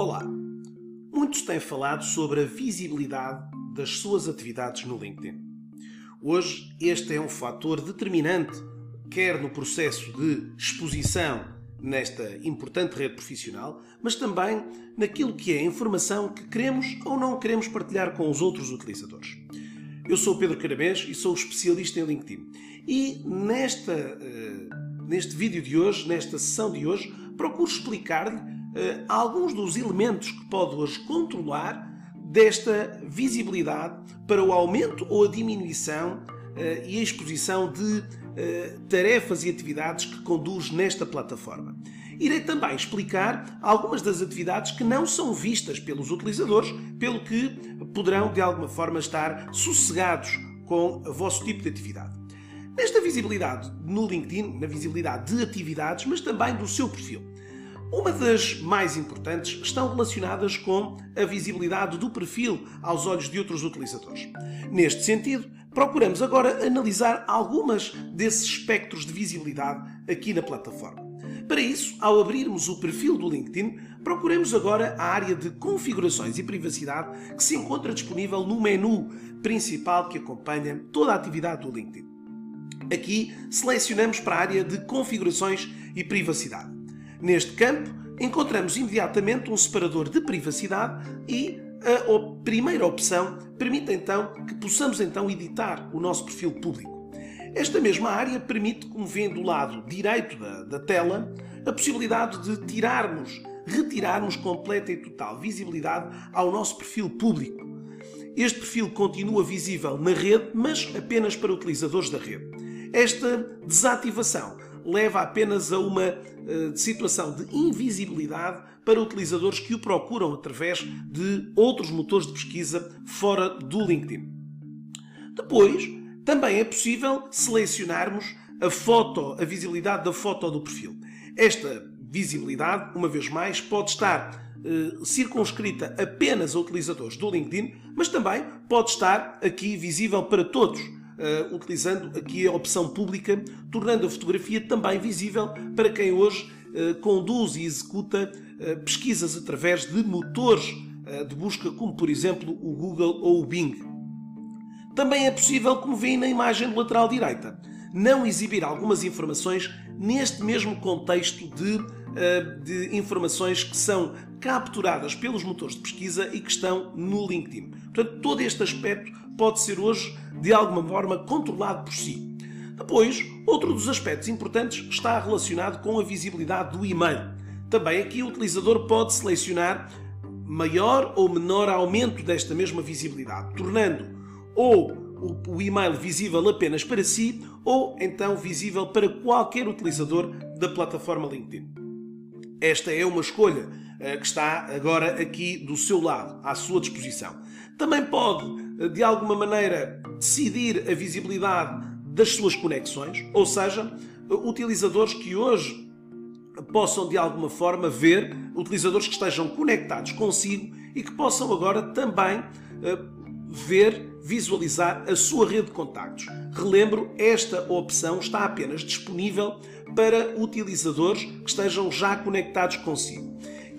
Olá! Muitos têm falado sobre a visibilidade das suas atividades no LinkedIn. Hoje, este é um fator determinante, quer no processo de exposição nesta importante rede profissional, mas também naquilo que é a informação que queremos ou não queremos partilhar com os outros utilizadores. Eu sou Pedro Carabés e sou especialista em LinkedIn. E nesta, uh, neste vídeo de hoje, nesta sessão de hoje, procuro explicar-lhe alguns dos elementos que pode hoje controlar desta visibilidade para o aumento ou a diminuição uh, e a exposição de uh, tarefas e atividades que conduz nesta plataforma. Irei também explicar algumas das atividades que não são vistas pelos utilizadores, pelo que poderão de alguma forma estar sossegados com o vosso tipo de atividade. Nesta visibilidade no LinkedIn, na visibilidade de atividades, mas também do seu perfil. Uma das mais importantes estão relacionadas com a visibilidade do perfil aos olhos de outros utilizadores. Neste sentido, procuramos agora analisar algumas desses espectros de visibilidade aqui na plataforma. Para isso, ao abrirmos o perfil do LinkedIn, procuremos agora a área de configurações e privacidade que se encontra disponível no menu principal que acompanha toda a atividade do LinkedIn. Aqui selecionamos para a área de configurações e privacidade. Neste campo, encontramos imediatamente um separador de privacidade e a primeira opção permite então que possamos então editar o nosso perfil público. Esta mesma área permite, como vê do lado direito da, da tela, a possibilidade de tirarmos, retirarmos completa e total visibilidade ao nosso perfil público. Este perfil continua visível na rede, mas apenas para utilizadores da rede. Esta desativação leva apenas a uma uh, situação de invisibilidade para utilizadores que o procuram através de outros motores de pesquisa fora do LinkedIn. Depois, também é possível selecionarmos a foto, a visibilidade da foto do perfil. Esta visibilidade, uma vez mais, pode estar uh, circunscrita apenas a utilizadores do LinkedIn, mas também pode estar aqui visível para todos uh, utilizando aqui a opção pública, tornando a fotografia também visível para quem hoje uh, conduz e executa uh, pesquisas através de motores de busca, como por exemplo o Google ou o Bing. Também é possível, como vêem na imagem do lateral direita, não exibir algumas informações neste mesmo contexto de, de informações que são capturadas pelos motores de pesquisa e que estão no LinkedIn. Portanto, todo este aspecto pode ser hoje, de alguma forma, controlado por si. Depois, outro dos aspectos importantes está relacionado com a visibilidade do e-mail. Também aqui o utilizador pode selecionar maior ou menor aumento desta mesma visibilidade, tornando ou o e-mail visível apenas para si ou então visível para qualquer utilizador da plataforma LinkedIn. Esta é uma escolha eh, que está agora aqui do seu lado, à sua disposição. Também pode, de alguma maneira, decidir a visibilidade das suas conexões, ou seja, eh, utilizadores que hoje possam de alguma forma ver, utilizadores que estejam conectados consigo e que possam agora também ver, visualizar a sua rede de contactos. Relembro, esta opção está apenas disponível para utilizadores que estejam já conectados consigo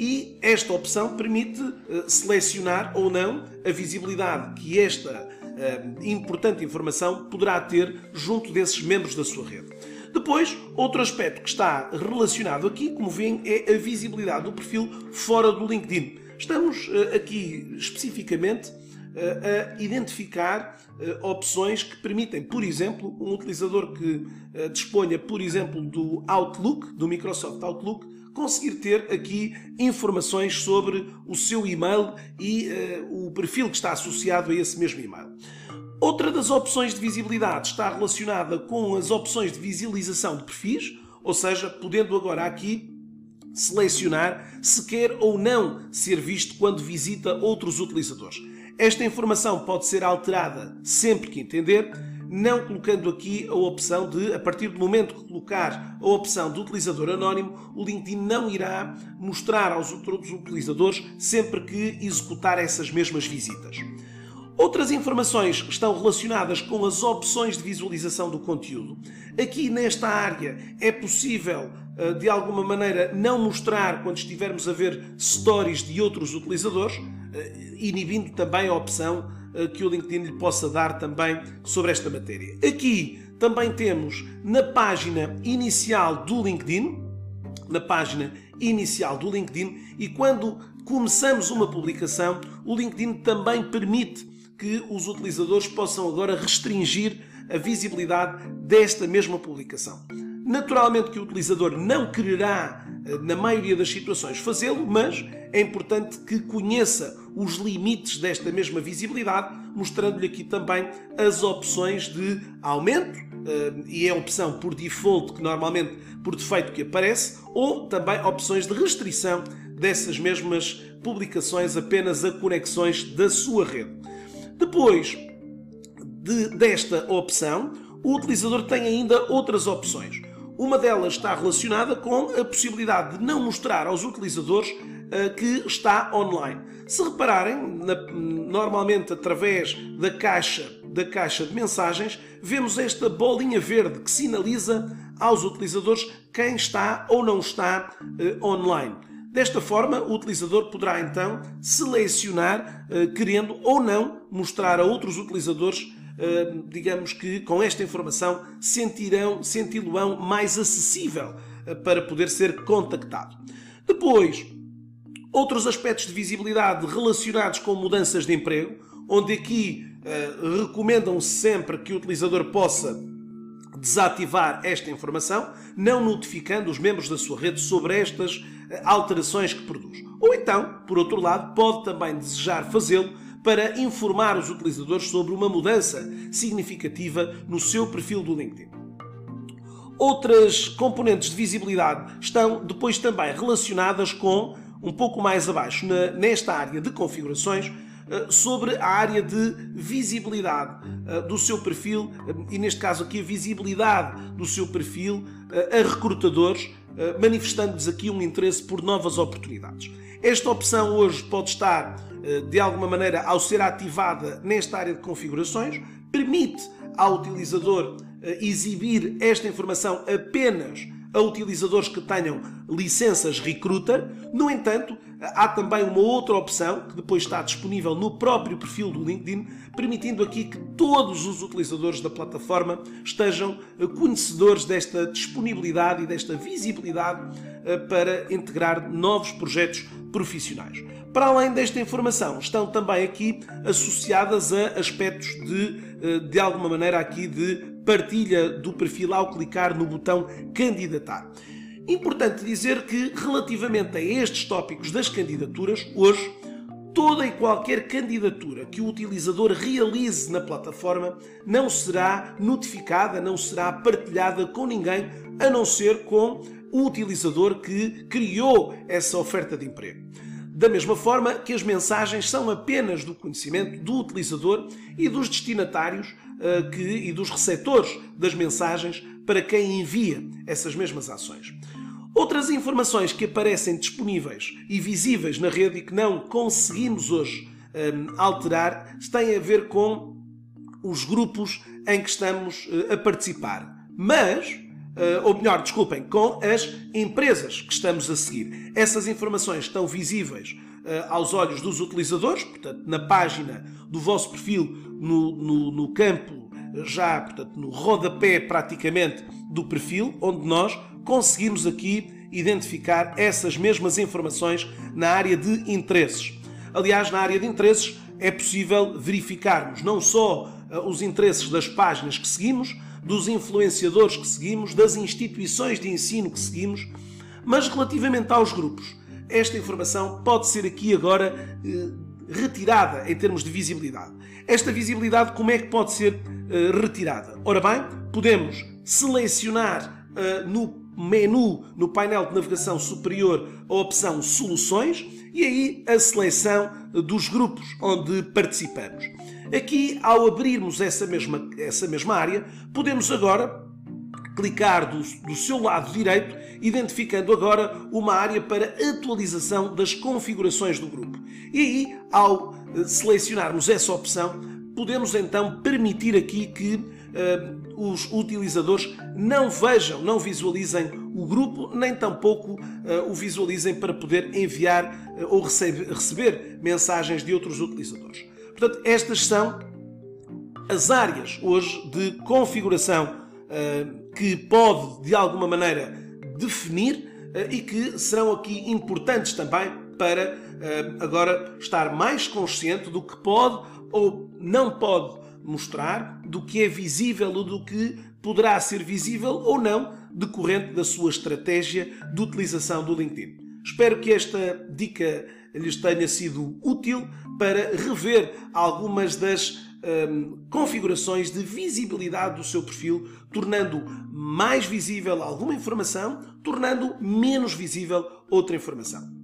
e esta opção permite uh, selecionar ou não a visibilidade que esta uh, importante informação poderá ter junto desses membros da sua rede. Depois, outro aspecto que está relacionado aqui, como veem, é a visibilidade do perfil fora do LinkedIn. Estamos uh, aqui especificamente a identificar opções que permitem, por exemplo, um utilizador que disponha, por exemplo, do Outlook, do Microsoft Outlook, conseguir ter aqui informações sobre o seu e-mail e uh, o perfil que está associado a esse mesmo e-mail. Outra das opções de visibilidade está relacionada com as opções de visualização de perfis, ou seja, podendo agora aqui selecionar se quer ou não ser visto quando visita outros utilizadores. Esta informação pode ser alterada sempre que entender não colocando aqui a opção de, a partir do momento que colocar a opção de utilizador anónimo, o LinkedIn não irá mostrar aos outros utilizadores sempre que executar essas mesmas visitas. Outras informações estão relacionadas com as opções de visualização do conteúdo. Aqui nesta área é possível eh, de alguma maneira não mostrar quando estivermos a ver stories de outros utilizadores, eh, inibindo também a opção que o LinkedIn lhe possa dar também sobre esta matéria. Aqui também temos na página inicial do LinkedIn, na página inicial do LinkedIn, e quando começamos uma publicação, o LinkedIn também permite que os utilizadores possam agora restringir a visibilidade desta mesma publicação. Naturalmente que o utilizador não quererá, eh, na maioria das situações, fazê-lo, mas é importante que conheça os limites desta mesma visibilidade, mostrando-lhe aqui também as opções de aumento, eh, e é a opção por default, que normalmente por defeito que aparece, ou também opções de restrição dessas mesmas publicações apenas a conexões da sua rede. Depois de, desta opção, o utilizador tem ainda outras opções. Uma delas está relacionada com a possibilidade de não mostrar aos utilizadores uh, que está online. Se repararem, normalmente através da caixa, da caixa de mensagens, vemos esta bolinha verde que sinaliza aos utilizadores quem está ou não está uh, online. Desta forma, o utilizador poderá então selecionar, uh, querendo ou não mostrar a outros utilizadores digamos que com esta informação sentirão, senti-lo-ão mais acessível eh, para poder ser contactado. Depois, outros aspectos de visibilidade relacionados com mudanças de emprego, onde aqui uh, recomendam sempre que o utilizador possa desativar esta informação, não notificando os membros da sua rede sobre estas eh, alterações que produz. Ou então, por outro lado, pode também desejar fazê-lo para informar os utilizadores sobre uma mudança significativa no seu perfil do LinkedIn. Outras componentes de visibilidade estão depois também relacionadas com, um pouco mais abaixo, nesta área de configurações, eh, sobre a área de visibilidade eh, do seu perfil, eh, e neste caso aqui a visibilidade do seu perfil a recrutadores, manifestando-lhes aqui um interesse por novas oportunidades. Esta opção hoje pode estar de alguma maneira, ao ser ativada nesta área de configurações, permite ao utilizador eh, exibir esta informação apenas a utilizadores que tenham licenças Recruiter. No entanto, há também uma outra opção que depois está disponível no próprio perfil do LinkedIn, permitindo aqui que todos os utilizadores da plataforma estejam eh, conhecedores desta disponibilidade e desta visibilidade para integrar novos projetos profissionais. Para além desta informação, estão também aqui associadas a aspectos de, eh, de alguma maneira, aqui de partilha do perfil ao clicar no botão candidatar. Importante dizer que, relativamente a estes tópicos das candidaturas, hoje, toda e qualquer candidatura que o utilizador realize na plataforma não será notificada, não será partilhada com ninguém, a não ser com o utilizador que criou essa oferta de emprego. Da mesma forma que as mensagens são apenas do conhecimento do utilizador e dos destinatários que, e dos receptores das mensagens para quem envia essas mesmas ações. Outras informações que aparecem disponíveis e visíveis na rede e que não conseguimos hoje um, eh, alterar têm a ver com os grupos em que estamos uh, a participar. Mas uh, ou melhor, desculpem, com as empresas que estamos a seguir. Essas informações estão visíveis aos olhos dos utilizadores, portanto, na página do vosso perfil, no, no, no campo já, portanto, no rodapé praticamente do perfil, onde nós conseguimos aqui identificar essas mesmas informações na área de interesses. Aliás, na área de interesses é possível verificarmos não só uh, os interesses das páginas que seguimos, dos influenciadores que seguimos, das instituições de ensino que seguimos, mas relativamente aos grupos, esta informação pode ser aqui agora eh, retirada em termos de visibilidade. Esta visibilidade, como é que pode ser eh, retirada? Ora bem, podemos selecionar eh, no menu, no painel de navegação superior, a opção Soluções e aí a seleção dos grupos onde participamos. Aqui, ao abrirmos essa mesma, essa mesma área, podemos agora clicar do, do seu lado direito, identificando agora uma área para atualização das configurações do grupo. E aí, ao eh, selecionarmos essa opção, podemos então permitir aqui que uh, os utilizadores não vejam, não visualizem o grupo, nem tampouco uh, o visualizem para poder enviar uh, ou receber, receber mensagens de outros utilizadores. Portanto, estas são as áreas hoje de configuração que pode, de alguma maneira, definir e que serão aqui importantes também para agora estar mais consciente do que pode ou não pode mostrar, do que é visível ou do que poderá ser visível ou não, decorrente da sua estratégia de utilização do LinkedIn. Espero que esta dica lhes tenha sido útil para rever algumas das hum, configurações de visibilidade do seu perfil, tornando mais visível alguma informação, tornando menos visível outra informação.